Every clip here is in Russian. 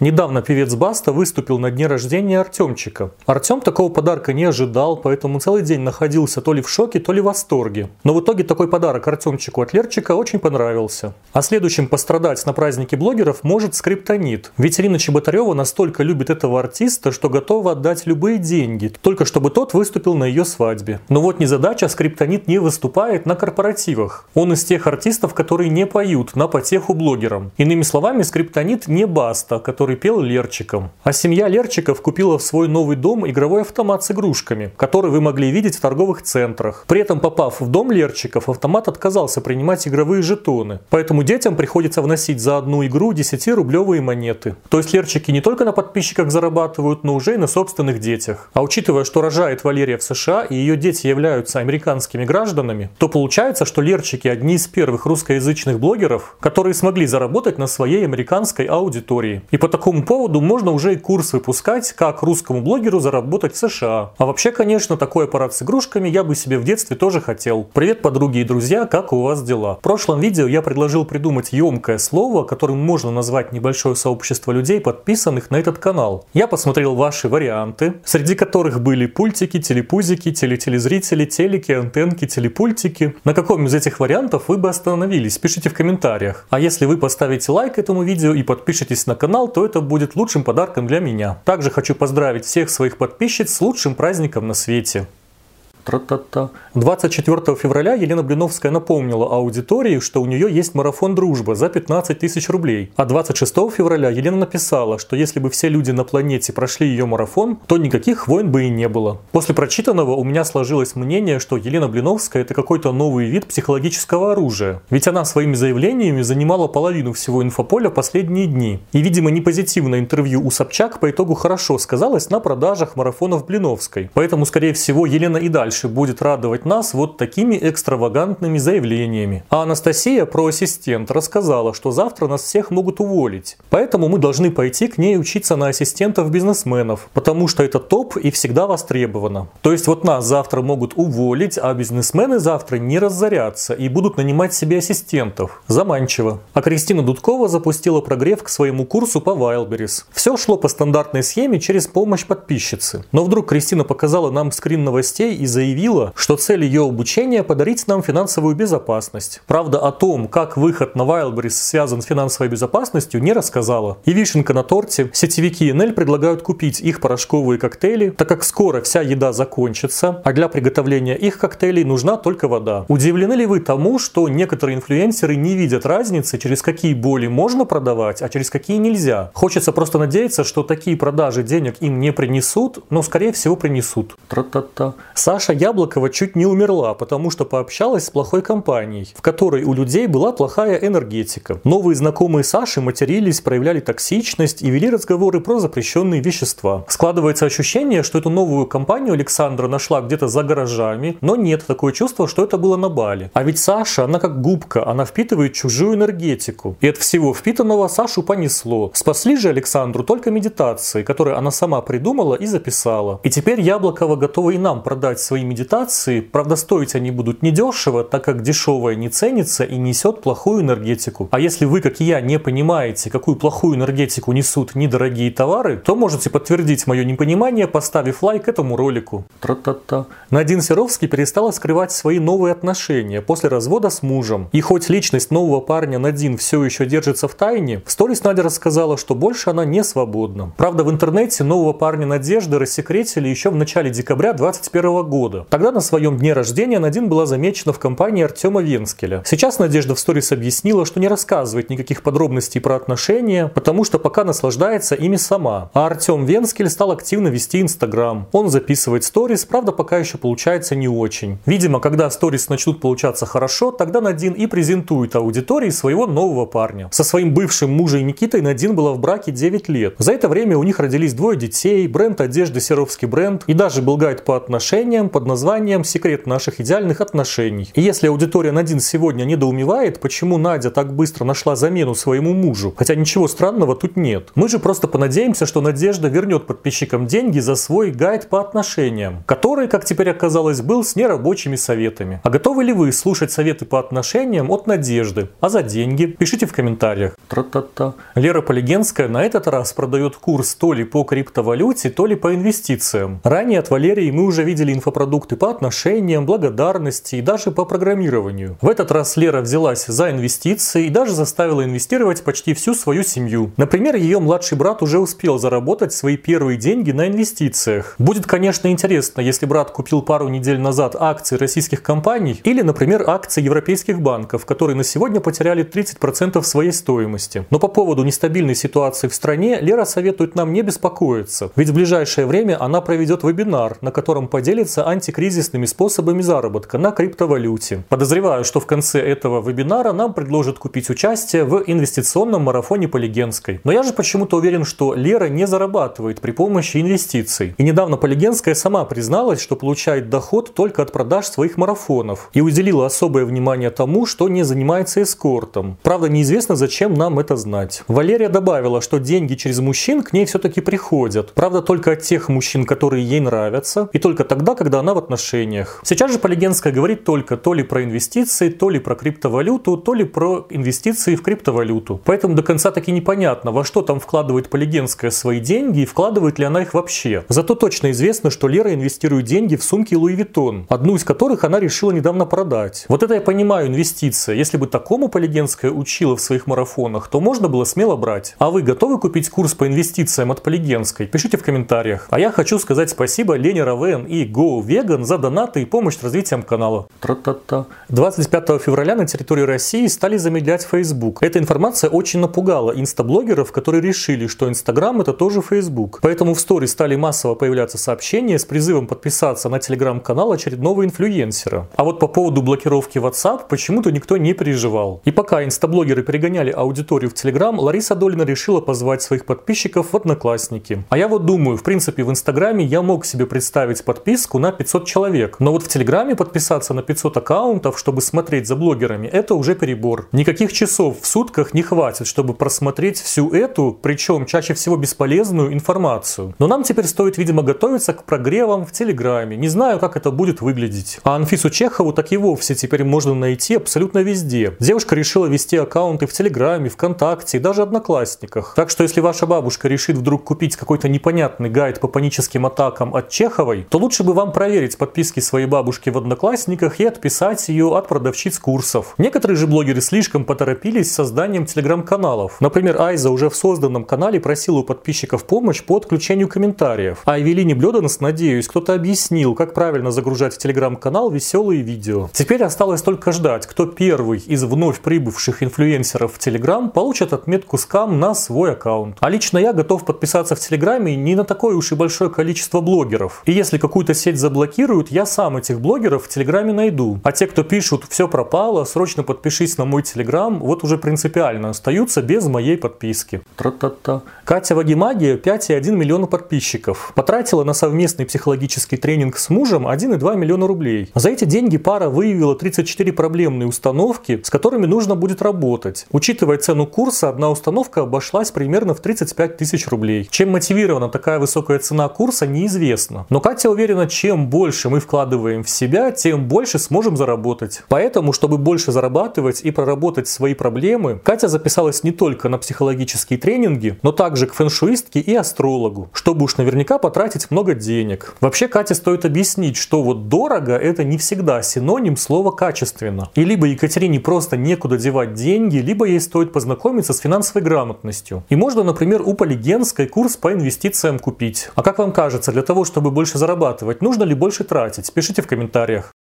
Недавно певец Баста выступил на дне рождения Артемчика. Артем такого подарка не ожидал, поэтому целый день находился то ли в шоке, то ли в восторге. Но в итоге такой подарок Артемчику от Лерчика очень понравился. А следующим пострадать на празднике блогеров может Скриптонит. Ведь Ирина Чеботарева настолько любит этого артиста, что готова отдать любые деньги, только чтобы тот выступил на ее свадьбе. Но вот незадача, Скриптонит не выступает на корпоративах. Он из тех артистов, которые не поют на потеху блогерам. Иными словами, Скриптонит не Баста, который который пел Лерчикам. А семья Лерчиков купила в свой новый дом игровой автомат с игрушками, который вы могли видеть в торговых центрах. При этом, попав в дом Лерчиков, автомат отказался принимать игровые жетоны. Поэтому детям приходится вносить за одну игру 10-рублевые монеты. То есть Лерчики не только на подписчиках зарабатывают, но уже и на собственных детях. А учитывая, что рожает Валерия в США и ее дети являются американскими гражданами, то получается, что Лерчики одни из первых русскоязычных блогеров, которые смогли заработать на своей американской аудитории. И по такому поводу можно уже и курс выпускать, как русскому блогеру заработать в США. А вообще, конечно, такой аппарат с игрушками я бы себе в детстве тоже хотел. Привет, подруги и друзья, как у вас дела? В прошлом видео я предложил придумать емкое слово, которым можно назвать небольшое сообщество людей, подписанных на этот канал. Я посмотрел ваши варианты, среди которых были пультики, телепузики, телетелезрители, телеки, антенки, телепультики. На каком из этих вариантов вы бы остановились? Пишите в комментариях. А если вы поставите лайк этому видео и подпишитесь на канал, то это будет лучшим подарком для меня. Также хочу поздравить всех своих подписчиц с лучшим праздником на свете. Тра-та-та. 24 февраля Елена Блиновская напомнила аудитории, что у нее есть марафон «Дружба» за 15 тысяч рублей. А 26 февраля Елена написала, что если бы все люди на планете прошли ее марафон, то никаких войн бы и не было. После прочитанного у меня сложилось мнение, что Елена Блиновская это какой-то новый вид психологического оружия. Ведь она своими заявлениями занимала половину всего инфополя последние дни. И, видимо, непозитивное интервью у Собчак по итогу хорошо сказалось на продажах марафонов Блиновской. Поэтому, скорее всего, Елена и дальше дальше будет радовать нас вот такими экстравагантными заявлениями. А Анастасия про ассистент рассказала, что завтра нас всех могут уволить. Поэтому мы должны пойти к ней учиться на ассистентов-бизнесменов, потому что это топ и всегда востребовано. То есть вот нас завтра могут уволить, а бизнесмены завтра не разорятся и будут нанимать себе ассистентов. Заманчиво. А Кристина Дудкова запустила прогрев к своему курсу по Wildberries. Все шло по стандартной схеме через помощь подписчицы. Но вдруг Кристина показала нам скрин новостей и заявила, заявила, что цель ее обучения – подарить нам финансовую безопасность. Правда, о том, как выход на Wildberries связан с финансовой безопасностью, не рассказала. И вишенка на торте. Сетевики НЛ предлагают купить их порошковые коктейли, так как скоро вся еда закончится, а для приготовления их коктейлей нужна только вода. Удивлены ли вы тому, что некоторые инфлюенсеры не видят разницы, через какие боли можно продавать, а через какие нельзя? Хочется просто надеяться, что такие продажи денег им не принесут, но скорее всего принесут. Тра-та-та. Саша Яблокова чуть не умерла, потому что пообщалась с плохой компанией, в которой у людей была плохая энергетика. Новые знакомые Саши матерились, проявляли токсичность и вели разговоры про запрещенные вещества. Складывается ощущение, что эту новую компанию Александра нашла где-то за гаражами, но нет, такое чувство, что это было на Бали. А ведь Саша, она как губка, она впитывает чужую энергетику. И от всего впитанного Сашу понесло. Спасли же Александру только медитации, которые она сама придумала и записала. И теперь Яблокова готова и нам продать свои медитации, правда стоить они будут недешево, так как дешевое не ценится и несет плохую энергетику. А если вы, как и я, не понимаете, какую плохую энергетику несут недорогие товары, то можете подтвердить мое непонимание, поставив лайк этому ролику. Тра-та-та. Надин Серовский перестала скрывать свои новые отношения после развода с мужем. И хоть личность нового парня Надин все еще держится в тайне, в сторис Надя рассказала, что больше она не свободна. Правда, в интернете нового парня Надежды рассекретили еще в начале декабря 2021 года года. Тогда на своем дне рождения Надин была замечена в компании Артема Венскеля. Сейчас Надежда в сторис объяснила, что не рассказывает никаких подробностей про отношения, потому что пока наслаждается ими сама. А Артем Венскель стал активно вести Инстаграм. Он записывает сторис, правда пока еще получается не очень. Видимо, когда сторис начнут получаться хорошо, тогда Надин и презентует аудитории своего нового парня. Со своим бывшим мужем Никитой Надин была в браке 9 лет. За это время у них родились двое детей, бренд одежды Серовский бренд и даже был гайд по отношениям, под названием «Секрет наших идеальных отношений». И если аудитория Надин сегодня недоумевает, почему Надя так быстро нашла замену своему мужу, хотя ничего странного тут нет, мы же просто понадеемся, что Надежда вернет подписчикам деньги за свой гайд по отношениям, который, как теперь оказалось, был с нерабочими советами. А готовы ли вы слушать советы по отношениям от Надежды? А за деньги? Пишите в комментариях. Тра-та-та. Лера Полигенская на этот раз продает курс то ли по криптовалюте, то ли по инвестициям. Ранее от Валерии мы уже видели инфопродукты по отношениям, благодарности и даже по программированию. В этот раз Лера взялась за инвестиции и даже заставила инвестировать почти всю свою семью. Например, ее младший брат уже успел заработать свои первые деньги на инвестициях. Будет, конечно, интересно, если брат купил пару недель назад акции российских компаний или, например, акции европейских банков, которые на сегодня потеряли 30% своей стоимости. Но по поводу нестабильной ситуации в стране Лера советует нам не беспокоиться, ведь в ближайшее время она проведет вебинар, на котором поделится антикризисными способами заработка на криптовалюте. Подозреваю, что в конце этого вебинара нам предложат купить участие в инвестиционном марафоне Полигенской. Но я же почему-то уверен, что Лера не зарабатывает при помощи инвестиций. И недавно Полигенская сама призналась, что получает доход только от продаж своих марафонов и уделила особое внимание тому, что не занимается эскортом. Правда, неизвестно, зачем нам это знать. Валерия добавила, что деньги через мужчин к ней все-таки приходят. Правда, только от тех мужчин, которые ей нравятся, и только тогда, когда она в отношениях. Сейчас же Полигенская говорит только то ли про инвестиции, то ли про криптовалюту, то ли про инвестиции в криптовалюту. Поэтому до конца таки непонятно, во что там вкладывает Полигенская свои деньги и вкладывает ли она их вообще. Зато точно известно, что Лера инвестирует деньги в сумки Louis Vuitton, одну из которых она решила недавно продать. Вот это я понимаю инвестиция. Если бы такому Полигенская учила в своих марафонах, то можно было смело брать. А вы готовы купить курс по инвестициям от Полигенской? Пишите в комментариях. А я хочу сказать спасибо Лене Равен и Go Vegan за донаты и помощь развитием канала. Тра-та-та. 25 февраля на территории России стали замедлять Facebook. Эта информация очень напугала инстаблогеров, которые решили, что Инстаграм это тоже Facebook. Поэтому в сторе стали массово появляться сообщения с призывом подписаться на телеграм-канал очередного инфлюенсера. А вот по поводу блокировки WhatsApp почему-то никто не переживал. И пока инстаблогеры перегоняли аудиторию в Телеграм, Лариса Долина решила позвать своих подписчиков в Одноклассники. А я вот думаю, в принципе, в Инстаграме я мог себе представить подписку на 500 человек. Но вот в Телеграме подписаться на 500 аккаунтов, чтобы смотреть за блогерами, это уже перебор. Никаких часов в сутках не хватит, чтобы просмотреть всю эту, причем чаще всего бесполезную информацию. Но нам теперь стоит, видимо, готовиться к прогревам в Телеграме. Не знаю, как это будет выглядеть. А Анфису Чехову так и вовсе теперь можно найти абсолютно везде. Девушка решила вести аккаунты в Телеграме, ВКонтакте и даже Одноклассниках. Так что если ваша бабушка решит вдруг купить какой-то непонятный гайд по паническим атакам от Чеховой, то лучше бы вам проверить подписки своей бабушки в Одноклассниках и отписать ее от продавщиц курсов. Некоторые же блогеры слишком поторопились с созданием телеграм-каналов. Например, Айза уже в созданном канале просила у подписчиков помощь по отключению комментариев. А Эвелине Блёданс, надеюсь, кто-то объяснил, как правильно загружать в телеграм-канал веселые видео. Теперь осталось только ждать, кто первый из вновь прибывших инфлюенсеров в Телеграм получит отметку скам на свой аккаунт. А лично я готов подписаться в Телеграме не на такое уж и большое количество блогеров. И если какую-то сеть заблокируют, я сам этих блогеров в Телеграме найду. А те, кто пишут «все пропало», срочно подпишись на мой Телеграм, вот уже принципиально остаются без моей подписки. Тра-та-та. Катя Вагимагия 5,1 миллиона подписчиков. Потратила на совместный психологический тренинг с мужем 1,2 миллиона рублей. За эти деньги пара выявила 34 проблемные установки, с которыми нужно будет работать. Учитывая цену курса, одна установка обошлась примерно в 35 тысяч рублей. Чем мотивирована такая высокая цена курса, неизвестно. Но Катя уверена, чем больше мы вкладываем в себя, тем больше сможем заработать. Поэтому, чтобы больше зарабатывать и проработать свои проблемы, Катя записалась не только на психологические тренинги, но также к фэншуистке и астрологу, чтобы уж наверняка потратить много денег. Вообще, Кате стоит объяснить, что вот дорого это не всегда синоним слова качественно. И либо Екатерине просто некуда девать деньги, либо ей стоит познакомиться с финансовой грамотностью. И можно, например, у Полигенской курс по инвестициям купить. А как вам кажется, для того, чтобы больше зарабатывать, нужно ли больше тратить? Пишите в комментариях.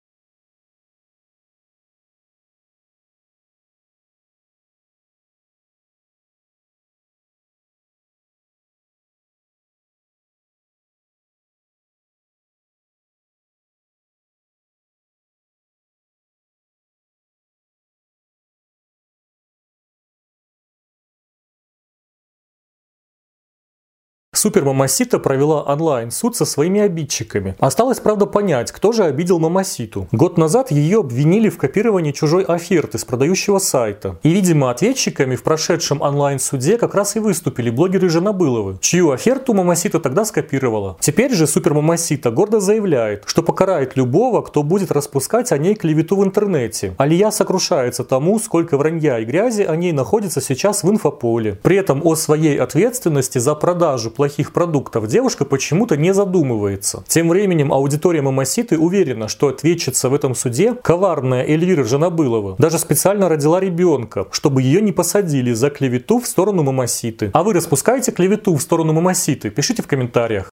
Супер Мамасита провела онлайн-суд со своими обидчиками. Осталось, правда, понять, кто же обидел Мамаситу. Год назад ее обвинили в копировании чужой оферты с продающего сайта. И, видимо, ответчиками в прошедшем онлайн-суде как раз и выступили блогеры Женобыловы, чью оферту Мамасита тогда скопировала. Теперь же Супер Мамасита гордо заявляет, что покарает любого, кто будет распускать о ней клевету в интернете. Алия сокрушается тому, сколько вранья и грязи о ней находится сейчас в инфополе. При этом о своей ответственности за продажу плохих продуктов девушка почему-то не задумывается. Тем временем аудитория Мамаситы уверена, что ответчица в этом суде коварная Эльвира Жанабылова. Даже специально родила ребенка, чтобы ее не посадили за клевету в сторону Мамаситы. А вы распускаете клевету в сторону Мамаситы? Пишите в комментариях.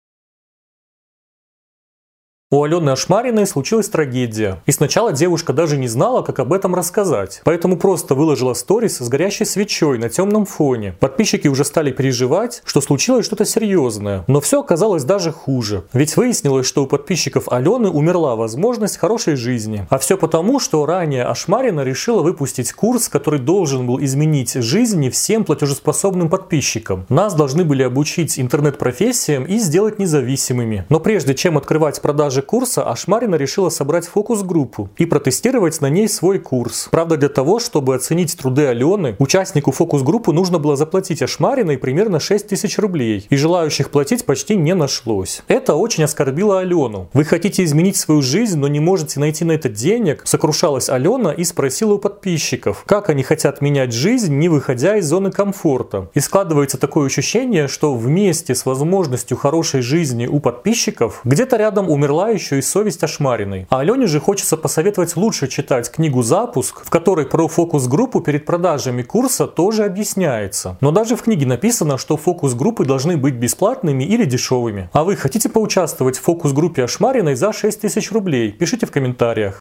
У Алены Ашмариной случилась трагедия. И сначала девушка даже не знала, как об этом рассказать. Поэтому просто выложила сторис с горящей свечой на темном фоне. Подписчики уже стали переживать, что случилось что-то серьезное. Но все оказалось даже хуже. Ведь выяснилось, что у подписчиков Алены умерла возможность хорошей жизни. А все потому, что ранее Ашмарина решила выпустить курс, который должен был изменить жизни всем платежеспособным подписчикам. Нас должны были обучить интернет-профессиям и сделать независимыми. Но прежде чем открывать продажи продаже курса Ашмарина решила собрать фокус-группу и протестировать на ней свой курс. Правда, для того, чтобы оценить труды Алены, участнику фокус-группы нужно было заплатить Ашмариной примерно 6 тысяч рублей, и желающих платить почти не нашлось. Это очень оскорбило Алену. Вы хотите изменить свою жизнь, но не можете найти на это денег? Сокрушалась Алена и спросила у подписчиков, как они хотят менять жизнь, не выходя из зоны комфорта. И складывается такое ощущение, что вместе с возможностью хорошей жизни у подписчиков где-то рядом умерла еще и совесть Ашмариной. А Алене же хочется посоветовать лучше читать книгу «Запуск», в которой про фокус-группу перед продажами курса тоже объясняется. Но даже в книге написано, что фокус-группы должны быть бесплатными или дешевыми. А вы хотите поучаствовать в фокус-группе Ашмариной за 6 тысяч рублей? Пишите в комментариях.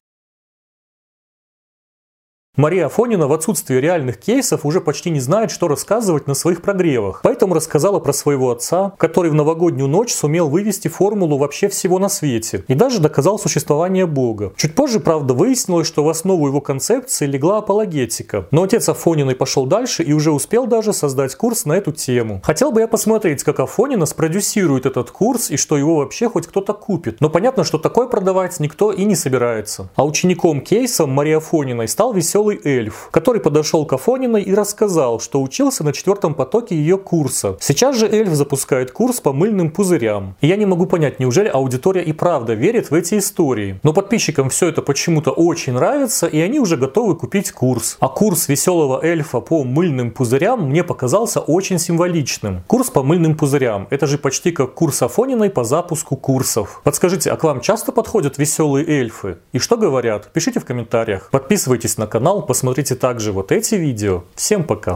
Мария Афонина в отсутствии реальных кейсов уже почти не знает, что рассказывать на своих прогревах. Поэтому рассказала про своего отца, который в новогоднюю ночь сумел вывести формулу вообще всего на свете. И даже доказал существование Бога. Чуть позже, правда, выяснилось, что в основу его концепции легла апологетика. Но отец Афониной пошел дальше и уже успел даже создать курс на эту тему. Хотел бы я посмотреть, как Афонина спродюсирует этот курс и что его вообще хоть кто-то купит. Но понятно, что такое продавать никто и не собирается. А учеником кейсом Марии Афониной стал веселый веселый эльф, который подошел к Афониной и рассказал, что учился на четвертом потоке ее курса. Сейчас же эльф запускает курс по мыльным пузырям. И я не могу понять, неужели аудитория и правда верит в эти истории. Но подписчикам все это почему-то очень нравится, и они уже готовы купить курс. А курс веселого эльфа по мыльным пузырям мне показался очень символичным. Курс по мыльным пузырям. Это же почти как курс Афониной по запуску курсов. Подскажите, а к вам часто подходят веселые эльфы? И что говорят? Пишите в комментариях. Подписывайтесь на канал, посмотрите также вот эти видео. Всем пока!